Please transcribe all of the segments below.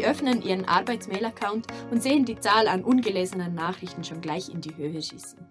Sie öffnen Ihren Arbeitsmail-Account und sehen die Zahl an ungelesenen Nachrichten schon gleich in die Höhe schießen.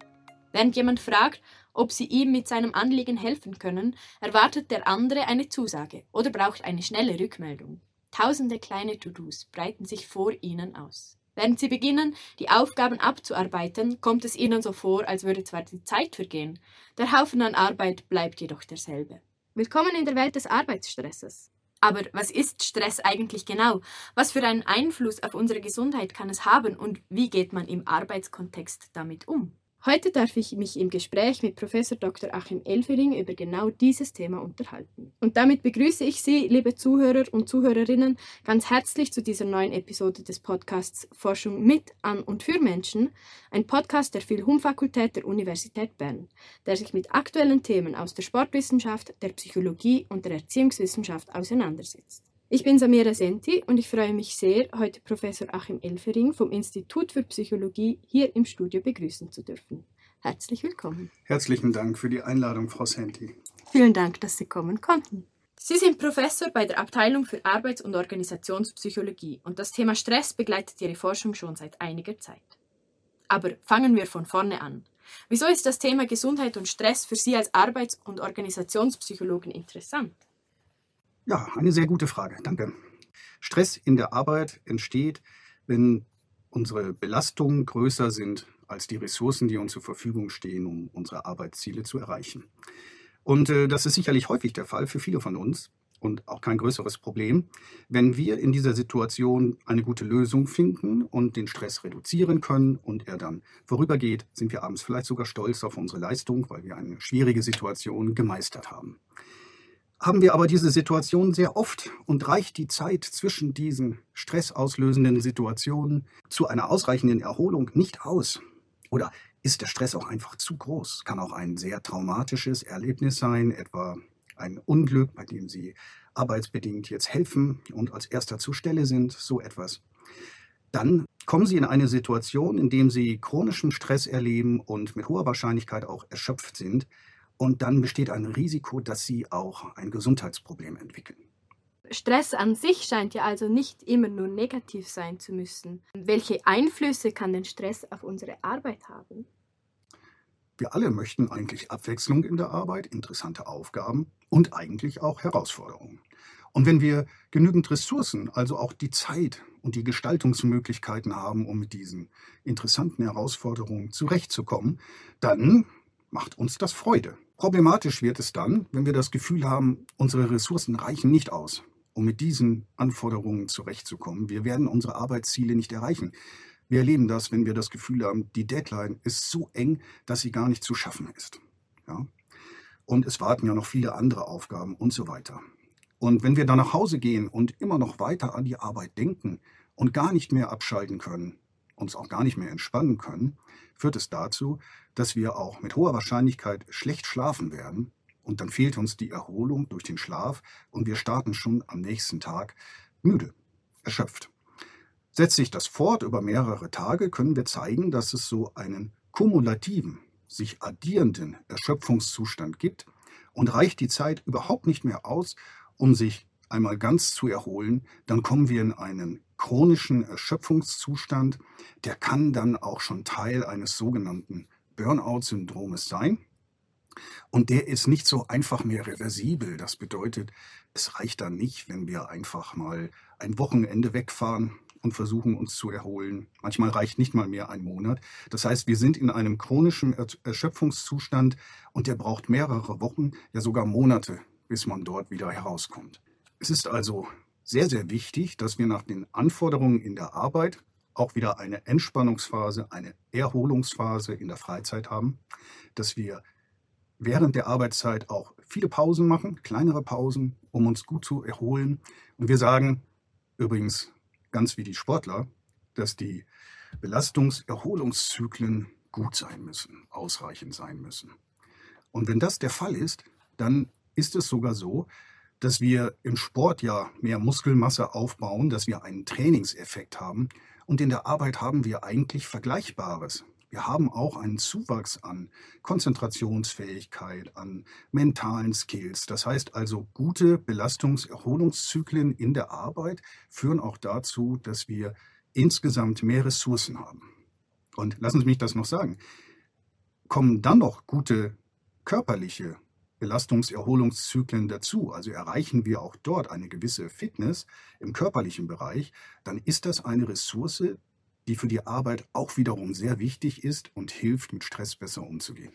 Während jemand fragt, ob Sie ihm mit seinem Anliegen helfen können, erwartet der andere eine Zusage oder braucht eine schnelle Rückmeldung. Tausende kleine To-Dos breiten sich vor Ihnen aus. Während Sie beginnen, die Aufgaben abzuarbeiten, kommt es Ihnen so vor, als würde zwar die Zeit vergehen, der Haufen an Arbeit bleibt jedoch derselbe. Willkommen in der Welt des Arbeitsstresses. Aber was ist Stress eigentlich genau? Was für einen Einfluss auf unsere Gesundheit kann es haben und wie geht man im Arbeitskontext damit um? Heute darf ich mich im Gespräch mit Professor Dr. Achim Elfering über genau dieses Thema unterhalten. Und damit begrüße ich Sie, liebe Zuhörer und Zuhörerinnen, ganz herzlich zu dieser neuen Episode des Podcasts Forschung mit, an und für Menschen, ein Podcast der Philhum-Fakultät der Universität Bern, der sich mit aktuellen Themen aus der Sportwissenschaft, der Psychologie und der Erziehungswissenschaft auseinandersetzt. Ich bin Samira Senti und ich freue mich sehr, heute Professor Achim Elfering vom Institut für Psychologie hier im Studio begrüßen zu dürfen. Herzlich willkommen. Herzlichen Dank für die Einladung, Frau Senti. Vielen Dank, dass Sie kommen konnten. Sie sind Professor bei der Abteilung für Arbeits- und Organisationspsychologie und das Thema Stress begleitet Ihre Forschung schon seit einiger Zeit. Aber fangen wir von vorne an. Wieso ist das Thema Gesundheit und Stress für Sie als Arbeits- und Organisationspsychologen interessant? Ja, eine sehr gute Frage. Danke. Stress in der Arbeit entsteht, wenn unsere Belastungen größer sind als die Ressourcen, die uns zur Verfügung stehen, um unsere Arbeitsziele zu erreichen. Und äh, das ist sicherlich häufig der Fall für viele von uns und auch kein größeres Problem. Wenn wir in dieser Situation eine gute Lösung finden und den Stress reduzieren können und er dann vorübergeht, sind wir abends vielleicht sogar stolz auf unsere Leistung, weil wir eine schwierige Situation gemeistert haben haben wir aber diese Situation sehr oft und reicht die Zeit zwischen diesen stressauslösenden Situationen zu einer ausreichenden Erholung nicht aus. Oder ist der Stress auch einfach zu groß? Kann auch ein sehr traumatisches Erlebnis sein, etwa ein Unglück, bei dem Sie arbeitsbedingt jetzt helfen und als erster zur Stelle sind, so etwas. Dann kommen Sie in eine Situation, in der Sie chronischen Stress erleben und mit hoher Wahrscheinlichkeit auch erschöpft sind, und dann besteht ein Risiko, dass sie auch ein Gesundheitsproblem entwickeln. Stress an sich scheint ja also nicht immer nur negativ sein zu müssen. Welche Einflüsse kann denn Stress auf unsere Arbeit haben? Wir alle möchten eigentlich Abwechslung in der Arbeit, interessante Aufgaben und eigentlich auch Herausforderungen. Und wenn wir genügend Ressourcen, also auch die Zeit und die Gestaltungsmöglichkeiten haben, um mit diesen interessanten Herausforderungen zurechtzukommen, dann macht uns das Freude. Problematisch wird es dann, wenn wir das Gefühl haben, unsere Ressourcen reichen nicht aus, um mit diesen Anforderungen zurechtzukommen. Wir werden unsere Arbeitsziele nicht erreichen. Wir erleben das, wenn wir das Gefühl haben, die Deadline ist so eng, dass sie gar nicht zu schaffen ist. Ja? Und es warten ja noch viele andere Aufgaben und so weiter. Und wenn wir dann nach Hause gehen und immer noch weiter an die Arbeit denken und gar nicht mehr abschalten können, uns auch gar nicht mehr entspannen können, führt es dazu, dass wir auch mit hoher Wahrscheinlichkeit schlecht schlafen werden und dann fehlt uns die Erholung durch den Schlaf und wir starten schon am nächsten Tag müde, erschöpft. Setzt sich das fort über mehrere Tage, können wir zeigen, dass es so einen kumulativen, sich addierenden Erschöpfungszustand gibt und reicht die Zeit überhaupt nicht mehr aus, um sich einmal ganz zu erholen, dann kommen wir in einen chronischen Erschöpfungszustand, der kann dann auch schon Teil eines sogenannten Burnout-Syndromes sein. Und der ist nicht so einfach mehr reversibel. Das bedeutet, es reicht dann nicht, wenn wir einfach mal ein Wochenende wegfahren und versuchen uns zu erholen. Manchmal reicht nicht mal mehr ein Monat. Das heißt, wir sind in einem chronischen Erschöpfungszustand und der braucht mehrere Wochen, ja sogar Monate, bis man dort wieder herauskommt. Es ist also sehr, sehr wichtig, dass wir nach den Anforderungen in der Arbeit auch wieder eine Entspannungsphase, eine Erholungsphase in der Freizeit haben, dass wir während der Arbeitszeit auch viele Pausen machen, kleinere Pausen, um uns gut zu erholen. Und wir sagen übrigens ganz wie die Sportler, dass die Belastungs-Erholungszyklen gut sein müssen, ausreichend sein müssen. Und wenn das der Fall ist, dann ist es sogar so, dass wir im Sport ja mehr Muskelmasse aufbauen, dass wir einen Trainingseffekt haben. Und in der Arbeit haben wir eigentlich Vergleichbares. Wir haben auch einen Zuwachs an Konzentrationsfähigkeit, an mentalen Skills. Das heißt also, gute Belastungserholungszyklen in der Arbeit führen auch dazu, dass wir insgesamt mehr Ressourcen haben. Und lassen Sie mich das noch sagen. Kommen dann noch gute körperliche Belastungserholungszyklen dazu, also erreichen wir auch dort eine gewisse Fitness im körperlichen Bereich, dann ist das eine Ressource, die für die Arbeit auch wiederum sehr wichtig ist und hilft, mit Stress besser umzugehen.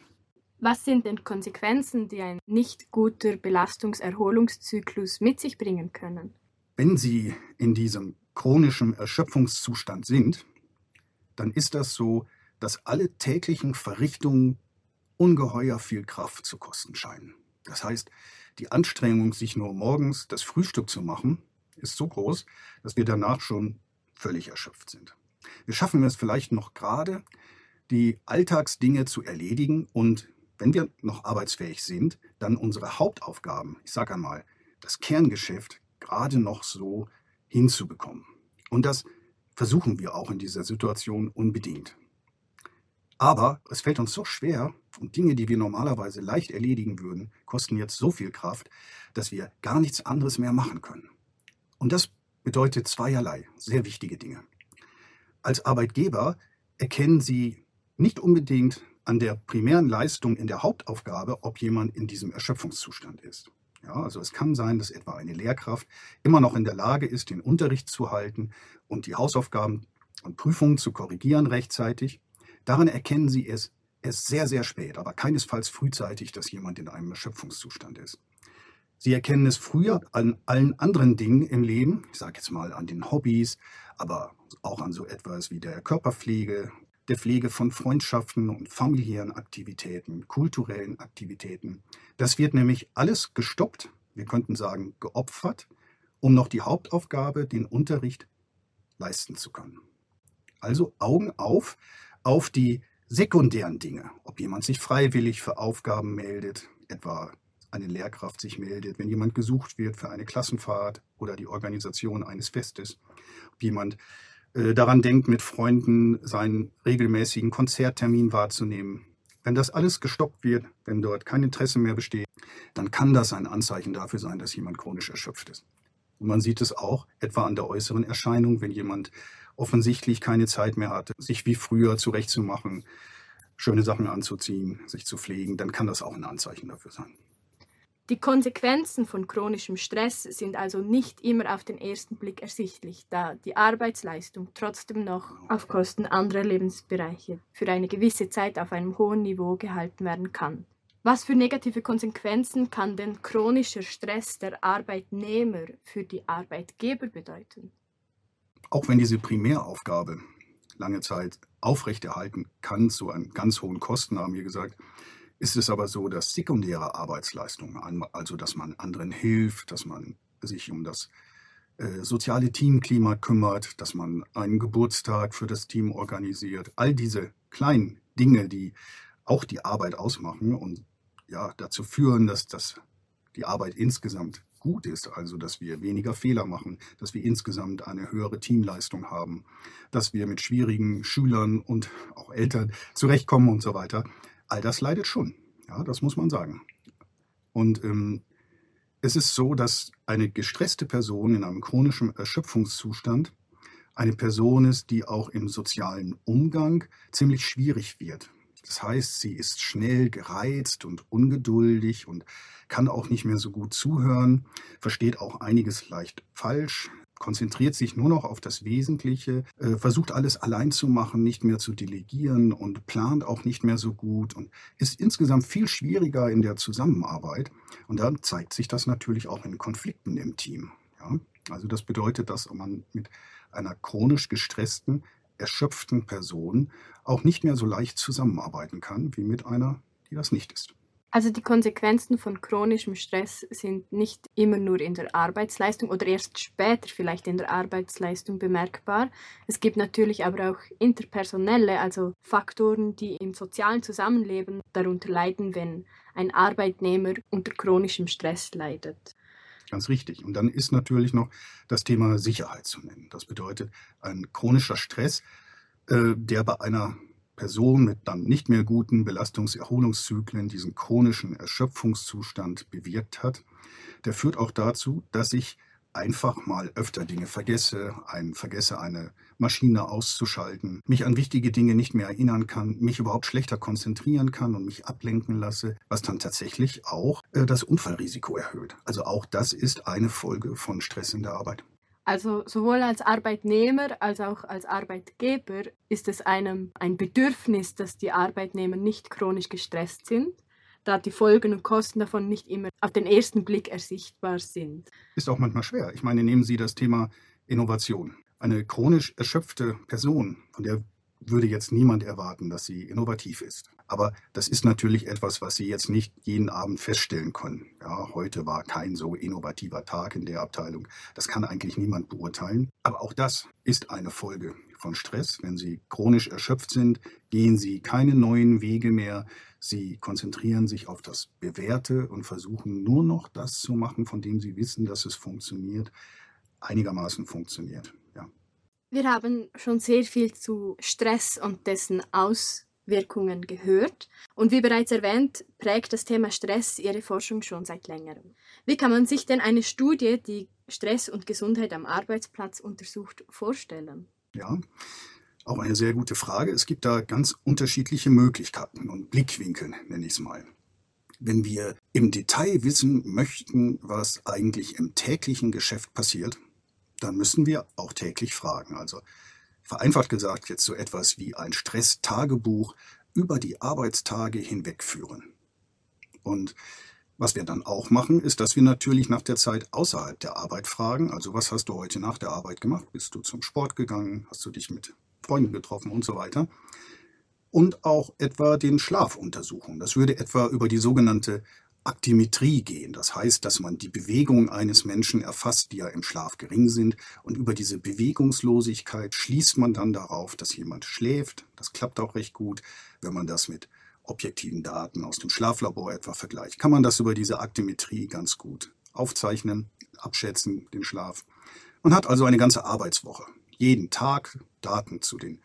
Was sind denn Konsequenzen, die ein nicht guter Belastungserholungszyklus mit sich bringen können? Wenn Sie in diesem chronischen Erschöpfungszustand sind, dann ist das so, dass alle täglichen Verrichtungen ungeheuer viel Kraft zu kosten scheinen. Das heißt, die Anstrengung, sich nur morgens das Frühstück zu machen, ist so groß, dass wir danach schon völlig erschöpft sind. Wir schaffen es vielleicht noch gerade, die Alltagsdinge zu erledigen und wenn wir noch arbeitsfähig sind, dann unsere Hauptaufgaben, ich sage einmal, das Kerngeschäft gerade noch so hinzubekommen. Und das versuchen wir auch in dieser Situation unbedingt. Aber es fällt uns so schwer und Dinge, die wir normalerweise leicht erledigen würden, kosten jetzt so viel Kraft, dass wir gar nichts anderes mehr machen können. Und das bedeutet zweierlei sehr wichtige Dinge. Als Arbeitgeber erkennen Sie nicht unbedingt an der primären Leistung in der Hauptaufgabe, ob jemand in diesem Erschöpfungszustand ist. Ja, also es kann sein, dass etwa eine Lehrkraft immer noch in der Lage ist, den Unterricht zu halten und die Hausaufgaben und Prüfungen zu korrigieren rechtzeitig. Daran erkennen Sie es erst sehr, sehr spät, aber keinesfalls frühzeitig, dass jemand in einem Erschöpfungszustand ist. Sie erkennen es früher an allen anderen Dingen im Leben, ich sage jetzt mal an den Hobbys, aber auch an so etwas wie der Körperpflege, der Pflege von Freundschaften und familiären Aktivitäten, kulturellen Aktivitäten. Das wird nämlich alles gestoppt, wir könnten sagen geopfert, um noch die Hauptaufgabe, den Unterricht, leisten zu können. Also Augen auf auf die sekundären Dinge, ob jemand sich freiwillig für Aufgaben meldet, etwa eine Lehrkraft sich meldet, wenn jemand gesucht wird für eine Klassenfahrt oder die Organisation eines Festes, ob jemand äh, daran denkt, mit Freunden seinen regelmäßigen Konzerttermin wahrzunehmen. Wenn das alles gestoppt wird, wenn dort kein Interesse mehr besteht, dann kann das ein Anzeichen dafür sein, dass jemand chronisch erschöpft ist. Und man sieht es auch etwa an der äußeren Erscheinung, wenn jemand offensichtlich keine Zeit mehr hat, sich wie früher zurechtzumachen, schöne Sachen anzuziehen, sich zu pflegen, dann kann das auch ein Anzeichen dafür sein. Die Konsequenzen von chronischem Stress sind also nicht immer auf den ersten Blick ersichtlich, da die Arbeitsleistung trotzdem noch auf Kosten anderer Lebensbereiche für eine gewisse Zeit auf einem hohen Niveau gehalten werden kann. Was für negative Konsequenzen kann denn chronischer Stress der Arbeitnehmer für die Arbeitgeber bedeuten? Auch wenn diese Primäraufgabe lange Zeit aufrechterhalten kann zu einem ganz hohen Kosten, haben wir gesagt, ist es aber so, dass sekundäre Arbeitsleistungen, also dass man anderen hilft, dass man sich um das äh, soziale Teamklima kümmert, dass man einen Geburtstag für das Team organisiert, all diese kleinen Dinge, die auch die Arbeit ausmachen und ja, dazu führen, dass das, die Arbeit insgesamt gut ist, also dass wir weniger Fehler machen, dass wir insgesamt eine höhere Teamleistung haben, dass wir mit schwierigen Schülern und auch Eltern zurechtkommen und so weiter. All das leidet schon, ja, das muss man sagen. Und ähm, es ist so, dass eine gestresste Person in einem chronischen Erschöpfungszustand eine Person ist, die auch im sozialen Umgang ziemlich schwierig wird. Das heißt, sie ist schnell gereizt und ungeduldig und kann auch nicht mehr so gut zuhören, versteht auch einiges leicht falsch, konzentriert sich nur noch auf das Wesentliche, äh, versucht alles allein zu machen, nicht mehr zu delegieren und plant auch nicht mehr so gut und ist insgesamt viel schwieriger in der Zusammenarbeit. Und dann zeigt sich das natürlich auch in Konflikten im Team. Ja? Also das bedeutet, dass man mit einer chronisch gestressten, erschöpften Person auch nicht mehr so leicht zusammenarbeiten kann wie mit einer, die das nicht ist. Also die Konsequenzen von chronischem Stress sind nicht immer nur in der Arbeitsleistung oder erst später vielleicht in der Arbeitsleistung bemerkbar. Es gibt natürlich aber auch interpersonelle, also Faktoren, die im sozialen Zusammenleben darunter leiden, wenn ein Arbeitnehmer unter chronischem Stress leidet. Ganz richtig. Und dann ist natürlich noch das Thema Sicherheit zu nennen. Das bedeutet, ein chronischer Stress, äh, der bei einer Person mit dann nicht mehr guten Belastungserholungszyklen diesen chronischen Erschöpfungszustand bewirkt hat, der führt auch dazu, dass ich einfach mal öfter Dinge vergesse, ein, vergesse eine Maschine auszuschalten, mich an wichtige Dinge nicht mehr erinnern kann, mich überhaupt schlechter konzentrieren kann und mich ablenken lasse, was dann tatsächlich auch äh, das Unfallrisiko erhöht. Also auch das ist eine Folge von Stress in der Arbeit. Also sowohl als Arbeitnehmer als auch als Arbeitgeber ist es einem ein Bedürfnis, dass die Arbeitnehmer nicht chronisch gestresst sind da die Folgen und Kosten davon nicht immer auf den ersten Blick ersichtbar sind. Ist auch manchmal schwer. Ich meine, nehmen Sie das Thema Innovation. Eine chronisch erschöpfte Person, von der würde jetzt niemand erwarten, dass sie innovativ ist. Aber das ist natürlich etwas, was Sie jetzt nicht jeden Abend feststellen können. Ja, heute war kein so innovativer Tag in der Abteilung. Das kann eigentlich niemand beurteilen. Aber auch das ist eine Folge von Stress. Wenn Sie chronisch erschöpft sind, gehen Sie keine neuen Wege mehr. Sie konzentrieren sich auf das Bewährte und versuchen nur noch das zu machen, von dem Sie wissen, dass es funktioniert, einigermaßen funktioniert. Ja. Wir haben schon sehr viel zu Stress und dessen Aus Wirkungen gehört. Und wie bereits erwähnt, prägt das Thema Stress Ihre Forschung schon seit längerem. Wie kann man sich denn eine Studie, die Stress und Gesundheit am Arbeitsplatz untersucht, vorstellen? Ja, auch eine sehr gute Frage. Es gibt da ganz unterschiedliche Möglichkeiten und Blickwinkel, nenne ich es mal. Wenn wir im Detail wissen möchten, was eigentlich im täglichen Geschäft passiert, dann müssen wir auch täglich fragen. Also vereinfacht gesagt jetzt so etwas wie ein Stresstagebuch über die Arbeitstage hinweg führen. Und was wir dann auch machen, ist, dass wir natürlich nach der Zeit außerhalb der Arbeit fragen. Also was hast du heute nach der Arbeit gemacht? Bist du zum Sport gegangen? Hast du dich mit Freunden getroffen und so weiter? Und auch etwa den Schlaf untersuchen. Das würde etwa über die sogenannte Aktimetrie gehen. Das heißt, dass man die Bewegung eines Menschen erfasst, die ja im Schlaf gering sind. Und über diese Bewegungslosigkeit schließt man dann darauf, dass jemand schläft. Das klappt auch recht gut. Wenn man das mit objektiven Daten aus dem Schlaflabor etwa vergleicht, kann man das über diese Aktimetrie ganz gut aufzeichnen, abschätzen, den Schlaf. Man hat also eine ganze Arbeitswoche. Jeden Tag Daten zu den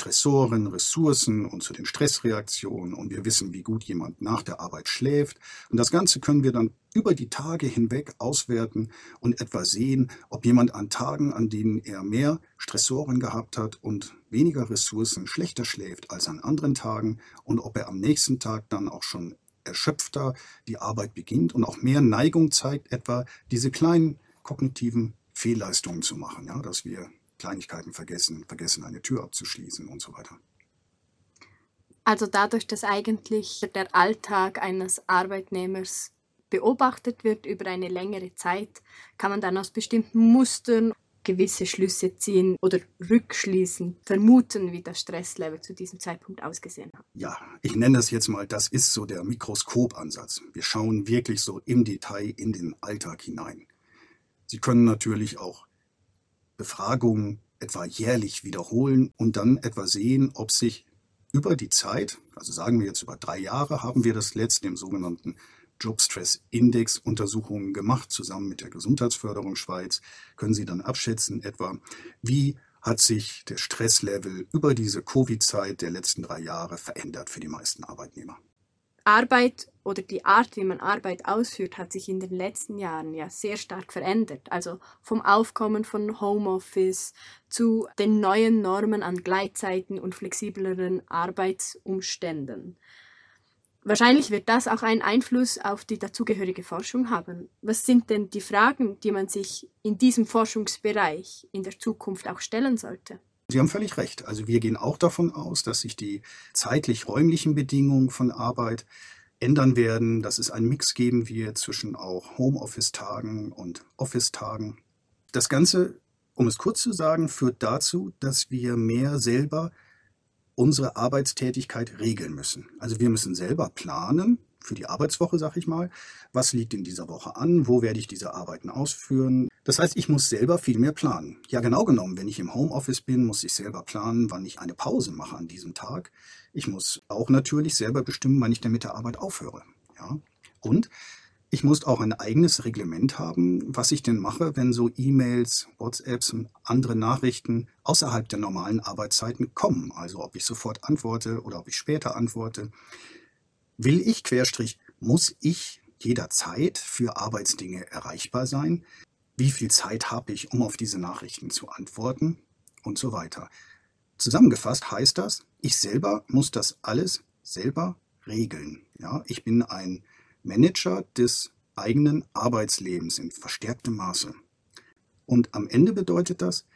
Stressoren, Ressourcen und zu den Stressreaktionen und wir wissen, wie gut jemand nach der Arbeit schläft. Und das Ganze können wir dann über die Tage hinweg auswerten und etwa sehen, ob jemand an Tagen, an denen er mehr Stressoren gehabt hat und weniger Ressourcen schlechter schläft als an anderen Tagen und ob er am nächsten Tag dann auch schon erschöpfter die Arbeit beginnt und auch mehr Neigung zeigt, etwa diese kleinen kognitiven Fehlleistungen zu machen, ja, dass wir Kleinigkeiten vergessen, vergessen eine Tür abzuschließen und so weiter. Also dadurch, dass eigentlich der Alltag eines Arbeitnehmers beobachtet wird über eine längere Zeit, kann man dann aus bestimmten Mustern gewisse Schlüsse ziehen oder rückschließen, vermuten, wie das Stresslevel zu diesem Zeitpunkt ausgesehen hat. Ja, ich nenne das jetzt mal, das ist so der Mikroskopansatz. Wir schauen wirklich so im Detail in den Alltag hinein. Sie können natürlich auch Befragungen etwa jährlich wiederholen und dann etwa sehen, ob sich über die Zeit, also sagen wir jetzt über drei Jahre, haben wir das letzte im sogenannten Jobstress Index Untersuchungen gemacht, zusammen mit der Gesundheitsförderung Schweiz, können Sie dann abschätzen etwa, wie hat sich der Stresslevel über diese Covid-Zeit der letzten drei Jahre verändert für die meisten Arbeitnehmer. Arbeit oder die Art, wie man Arbeit ausführt, hat sich in den letzten Jahren ja sehr stark verändert. Also vom Aufkommen von Homeoffice zu den neuen Normen an Gleitzeiten und flexibleren Arbeitsumständen. Wahrscheinlich wird das auch einen Einfluss auf die dazugehörige Forschung haben. Was sind denn die Fragen, die man sich in diesem Forschungsbereich in der Zukunft auch stellen sollte? Sie haben völlig recht. Also wir gehen auch davon aus, dass sich die zeitlich-räumlichen Bedingungen von Arbeit ändern werden, dass es einen Mix geben wird zwischen auch Homeoffice-Tagen und Office-Tagen. Das Ganze, um es kurz zu sagen, führt dazu, dass wir mehr selber unsere Arbeitstätigkeit regeln müssen. Also wir müssen selber planen, für die Arbeitswoche, sag ich mal. Was liegt in dieser Woche an? Wo werde ich diese Arbeiten ausführen? Das heißt, ich muss selber viel mehr planen. Ja, genau genommen, wenn ich im Homeoffice bin, muss ich selber planen, wann ich eine Pause mache an diesem Tag. Ich muss auch natürlich selber bestimmen, wann ich denn mit der Arbeit aufhöre. Ja? Und Ich muss auch ein eigenes Reglement haben, was ich denn mache, wenn so E-Mails, WhatsApps und andere Nachrichten außerhalb der normalen Arbeitszeiten kommen. Also ob ich sofort antworte oder ob ich später antworte. Will ich, Querstrich, muss ich jederzeit für Arbeitsdinge erreichbar sein? Wie viel Zeit habe ich, um auf diese Nachrichten zu antworten? Und so weiter. Zusammengefasst heißt das, ich selber muss das alles selber regeln. Ja, ich bin ein Manager des eigenen Arbeitslebens in verstärktem Maße. Und am Ende bedeutet das,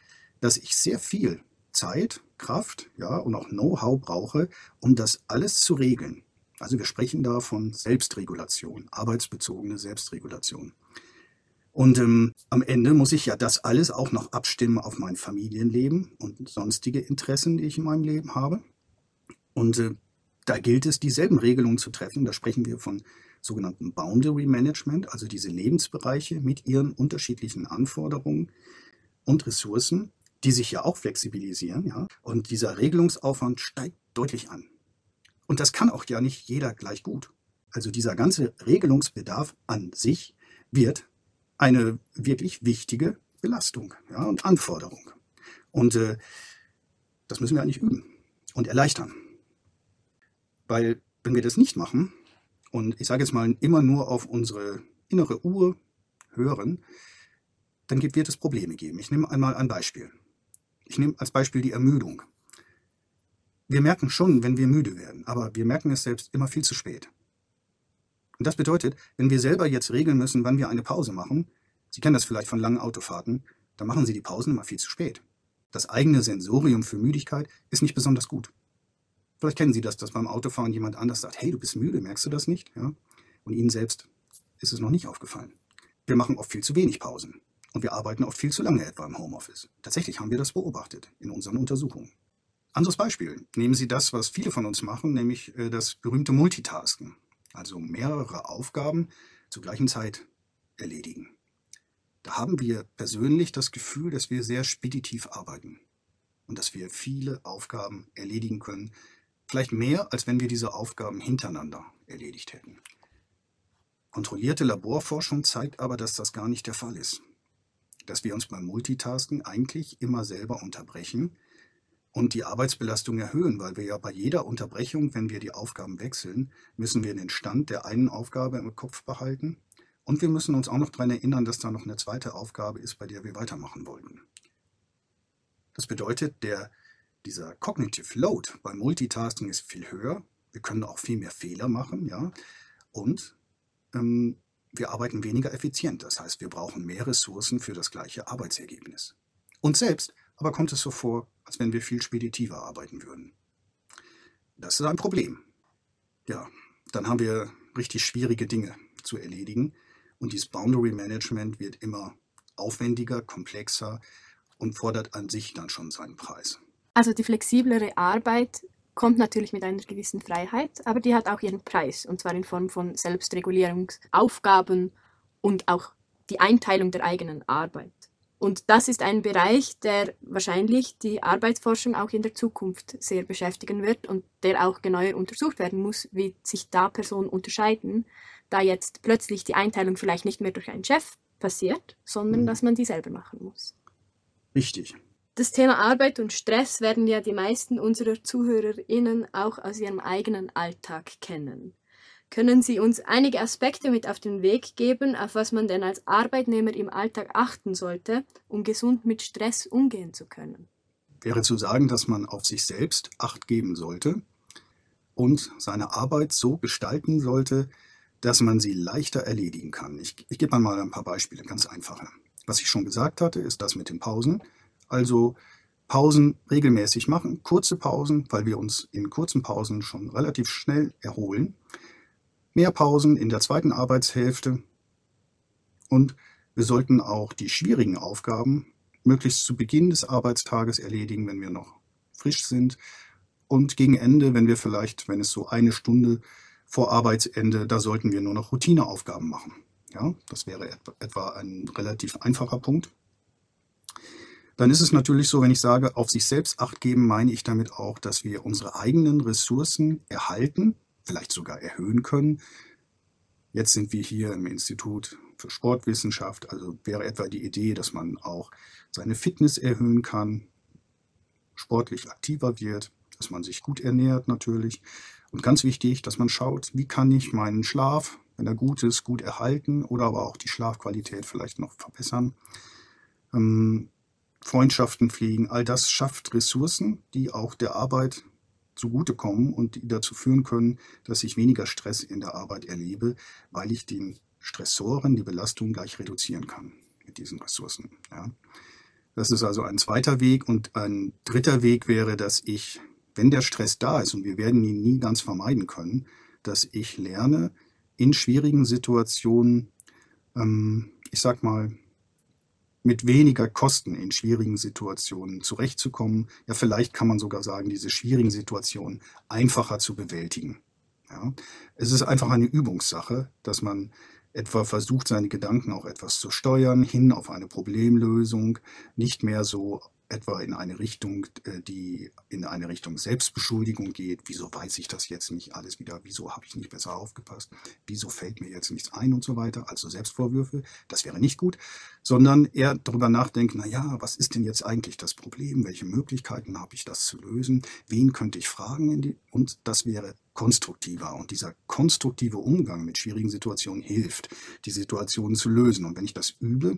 dass ich sehr viel Zeit, Kraft ja, und auch Know-how brauche, um das alles zu regeln. Also wir sprechen da von Selbstregulation, arbeitsbezogene Selbstregulation. Und ähm, am Ende muss ich ja das alles auch noch abstimmen auf mein Familienleben und sonstige Interessen, die ich in meinem Leben habe. Und äh, da gilt es, dieselben Regelungen zu treffen. Da sprechen wir von sogenannten Boundary Management, also diese Lebensbereiche mit ihren unterschiedlichen Anforderungen und Ressourcen, die sich ja auch flexibilisieren. Ja? Und dieser Regelungsaufwand steigt deutlich an. Und das kann auch ja nicht jeder gleich gut. Also dieser ganze Regelungsbedarf an sich wird eine wirklich wichtige Belastung ja, und Anforderung. Und äh, das müssen wir eigentlich üben und erleichtern. Weil wenn wir das nicht machen, und ich sage jetzt mal immer nur auf unsere innere Uhr hören, dann wird es Probleme geben. Ich nehme einmal ein Beispiel. Ich nehme als Beispiel die Ermüdung. Wir merken schon, wenn wir müde werden, aber wir merken es selbst immer viel zu spät. Und das bedeutet, wenn wir selber jetzt regeln müssen, wann wir eine Pause machen, Sie kennen das vielleicht von langen Autofahrten, da machen Sie die Pausen immer viel zu spät. Das eigene Sensorium für Müdigkeit ist nicht besonders gut. Vielleicht kennen Sie das, dass beim Autofahren jemand anders sagt, hey, du bist müde, merkst du das nicht? Ja? Und Ihnen selbst ist es noch nicht aufgefallen. Wir machen oft viel zu wenig Pausen. Und wir arbeiten oft viel zu lange etwa im Homeoffice. Tatsächlich haben wir das beobachtet in unseren Untersuchungen. Anderes Beispiel. Nehmen Sie das, was viele von uns machen, nämlich äh, das berühmte Multitasken. Also mehrere Aufgaben zur gleichen Zeit erledigen. Da haben wir persönlich das Gefühl, dass wir sehr speditiv arbeiten und dass wir viele Aufgaben erledigen können, Vielleicht mehr, als wenn wir diese Aufgaben hintereinander erledigt hätten. Kontrollierte Laborforschung zeigt aber, dass das gar nicht der Fall ist. Dass wir uns beim Multitasken eigentlich immer selber unterbrechen und die Arbeitsbelastung erhöhen, weil wir ja bei jeder Unterbrechung, wenn wir die Aufgaben wechseln, müssen wir den Stand der einen Aufgabe im Kopf behalten und wir müssen uns auch noch daran erinnern, dass da noch eine zweite Aufgabe ist, bei der wir weitermachen wollten. Das bedeutet, der dieser Cognitive Load beim Multitasking ist viel höher. Wir können auch viel mehr Fehler machen, ja. Und ähm, wir arbeiten weniger effizient. Das heißt, wir brauchen mehr Ressourcen für das gleiche Arbeitsergebnis. Und selbst aber kommt es so vor, als wenn wir viel speditiver arbeiten würden. Das ist ein Problem. Ja, dann haben wir richtig schwierige Dinge zu erledigen. Und dieses Boundary Management wird immer aufwendiger, komplexer und fordert an sich dann schon seinen Preis. Also die flexiblere Arbeit kommt natürlich mit einer gewissen Freiheit, aber die hat auch ihren Preis, und zwar in Form von Selbstregulierungsaufgaben und auch die Einteilung der eigenen Arbeit. Und das ist ein Bereich, der wahrscheinlich die Arbeitsforschung auch in der Zukunft sehr beschäftigen wird und der auch genauer untersucht werden muss, wie sich da Personen unterscheiden, da jetzt plötzlich die Einteilung vielleicht nicht mehr durch einen Chef passiert, sondern mhm. dass man die selber machen muss. Richtig. Das Thema Arbeit und Stress werden ja die meisten unserer ZuhörerInnen auch aus ihrem eigenen Alltag kennen. Können Sie uns einige Aspekte mit auf den Weg geben, auf was man denn als Arbeitnehmer im Alltag achten sollte, um gesund mit Stress umgehen zu können? Wäre zu sagen, dass man auf sich selbst Acht geben sollte und seine Arbeit so gestalten sollte, dass man sie leichter erledigen kann. Ich, ich gebe mal ein paar Beispiele, ganz einfache. Was ich schon gesagt hatte, ist das mit den Pausen. Also Pausen regelmäßig machen, kurze Pausen, weil wir uns in kurzen Pausen schon relativ schnell erholen. Mehr Pausen in der zweiten Arbeitshälfte. Und wir sollten auch die schwierigen Aufgaben möglichst zu Beginn des Arbeitstages erledigen, wenn wir noch frisch sind. Und gegen Ende, wenn wir vielleicht, wenn es so eine Stunde vor Arbeitsende, da sollten wir nur noch Routineaufgaben machen. Ja, das wäre etwa ein relativ einfacher Punkt dann ist es natürlich so, wenn ich sage, auf sich selbst acht geben, meine ich damit auch, dass wir unsere eigenen Ressourcen erhalten, vielleicht sogar erhöhen können, Jetzt sind wir hier im Institut für Sportwissenschaft, also wäre etwa die Idee, dass man auch seine Fitness erhöhen kann, sportlich aktiver wird, dass man sich gut ernährt natürlich. Und ganz wichtig, dass man schaut, wie kann ich meinen Schlaf, wenn er gut ist, gut erhalten oder aber auch die Schlafqualität vielleicht noch verbessern. Ähm, Freundschaften pflegen, all das schafft Ressourcen, die auch der Arbeit zugutekommen und die dazu führen können, dass ich weniger Stress in der Arbeit erlebe, weil ich den Stressoren, die Belastung gleich reduzieren kann mit diesen Ressourcen. Ja. Das ist also ein zweiter Weg. Und ein dritter Weg wäre, dass ich, wenn der Stress da ist, und wir werden ihn nie ganz vermeiden können, dass ich lerne, in schwierigen Situationen, ähm, ich sag mal, mit weniger Kosten in schwierigen Situationen zurechtzukommen. Ja, vielleicht kann man sogar sagen, diese schwierigen Situationen einfacher zu bewältigen. Ja, es ist einfach eine Übungssache, dass man etwa versucht, seine Gedanken auch etwas zu steuern, hin auf eine Problemlösung, nicht mehr so etwa in eine Richtung, äh, die in eine Richtung Selbstbeschuldigung geht. Wieso weiß ich das jetzt nicht alles wieder? Wieso habe ich nicht besser aufgepasst? Wieso fällt mir jetzt nichts ein und so weiter? Also Selbstvorwürfe, das wäre nicht gut, sondern eher darüber nachdenken, na ja, was ist denn jetzt eigentlich das Problem? Welche Möglichkeiten habe ich, das zu lösen? Wen könnte ich fragen? und das wäre konstruktiver. Und dieser konstruktive Umgang mit schwierigen Situationen hilft, die Situationen zu lösen. Und wenn ich das übe,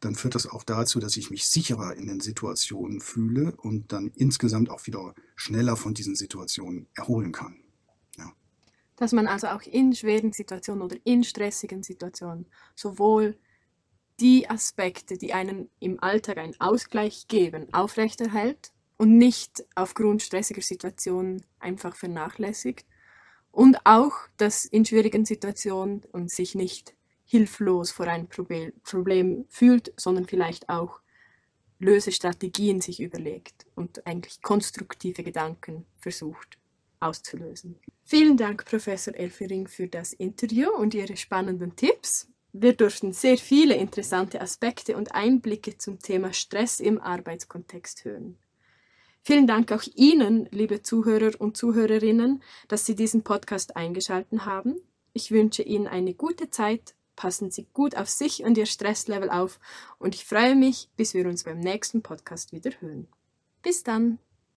dann führt das auch dazu, dass ich mich sicherer in den Situationen fühle und dann insgesamt auch wieder schneller von diesen Situationen erholen kann. Ja. Dass man also auch in schweren Situationen oder in stressigen Situationen sowohl die Aspekte, die einen im Alltag einen Ausgleich geben, aufrechterhält und nicht aufgrund stressiger Situationen einfach vernachlässigt. Und auch, dass in schwierigen Situationen und sich nicht hilflos vor einem Problem fühlt, sondern vielleicht auch Lösestrategien sich überlegt und eigentlich konstruktive Gedanken versucht auszulösen. Vielen Dank, Professor Elfering, für das Interview und Ihre spannenden Tipps. Wir durften sehr viele interessante Aspekte und Einblicke zum Thema Stress im Arbeitskontext hören. Vielen Dank auch Ihnen, liebe Zuhörer und Zuhörerinnen, dass Sie diesen Podcast eingeschaltet haben. Ich wünsche Ihnen eine gute Zeit passen Sie gut auf sich und Ihr Stresslevel auf und ich freue mich, bis wir uns beim nächsten Podcast wieder hören. Bis dann!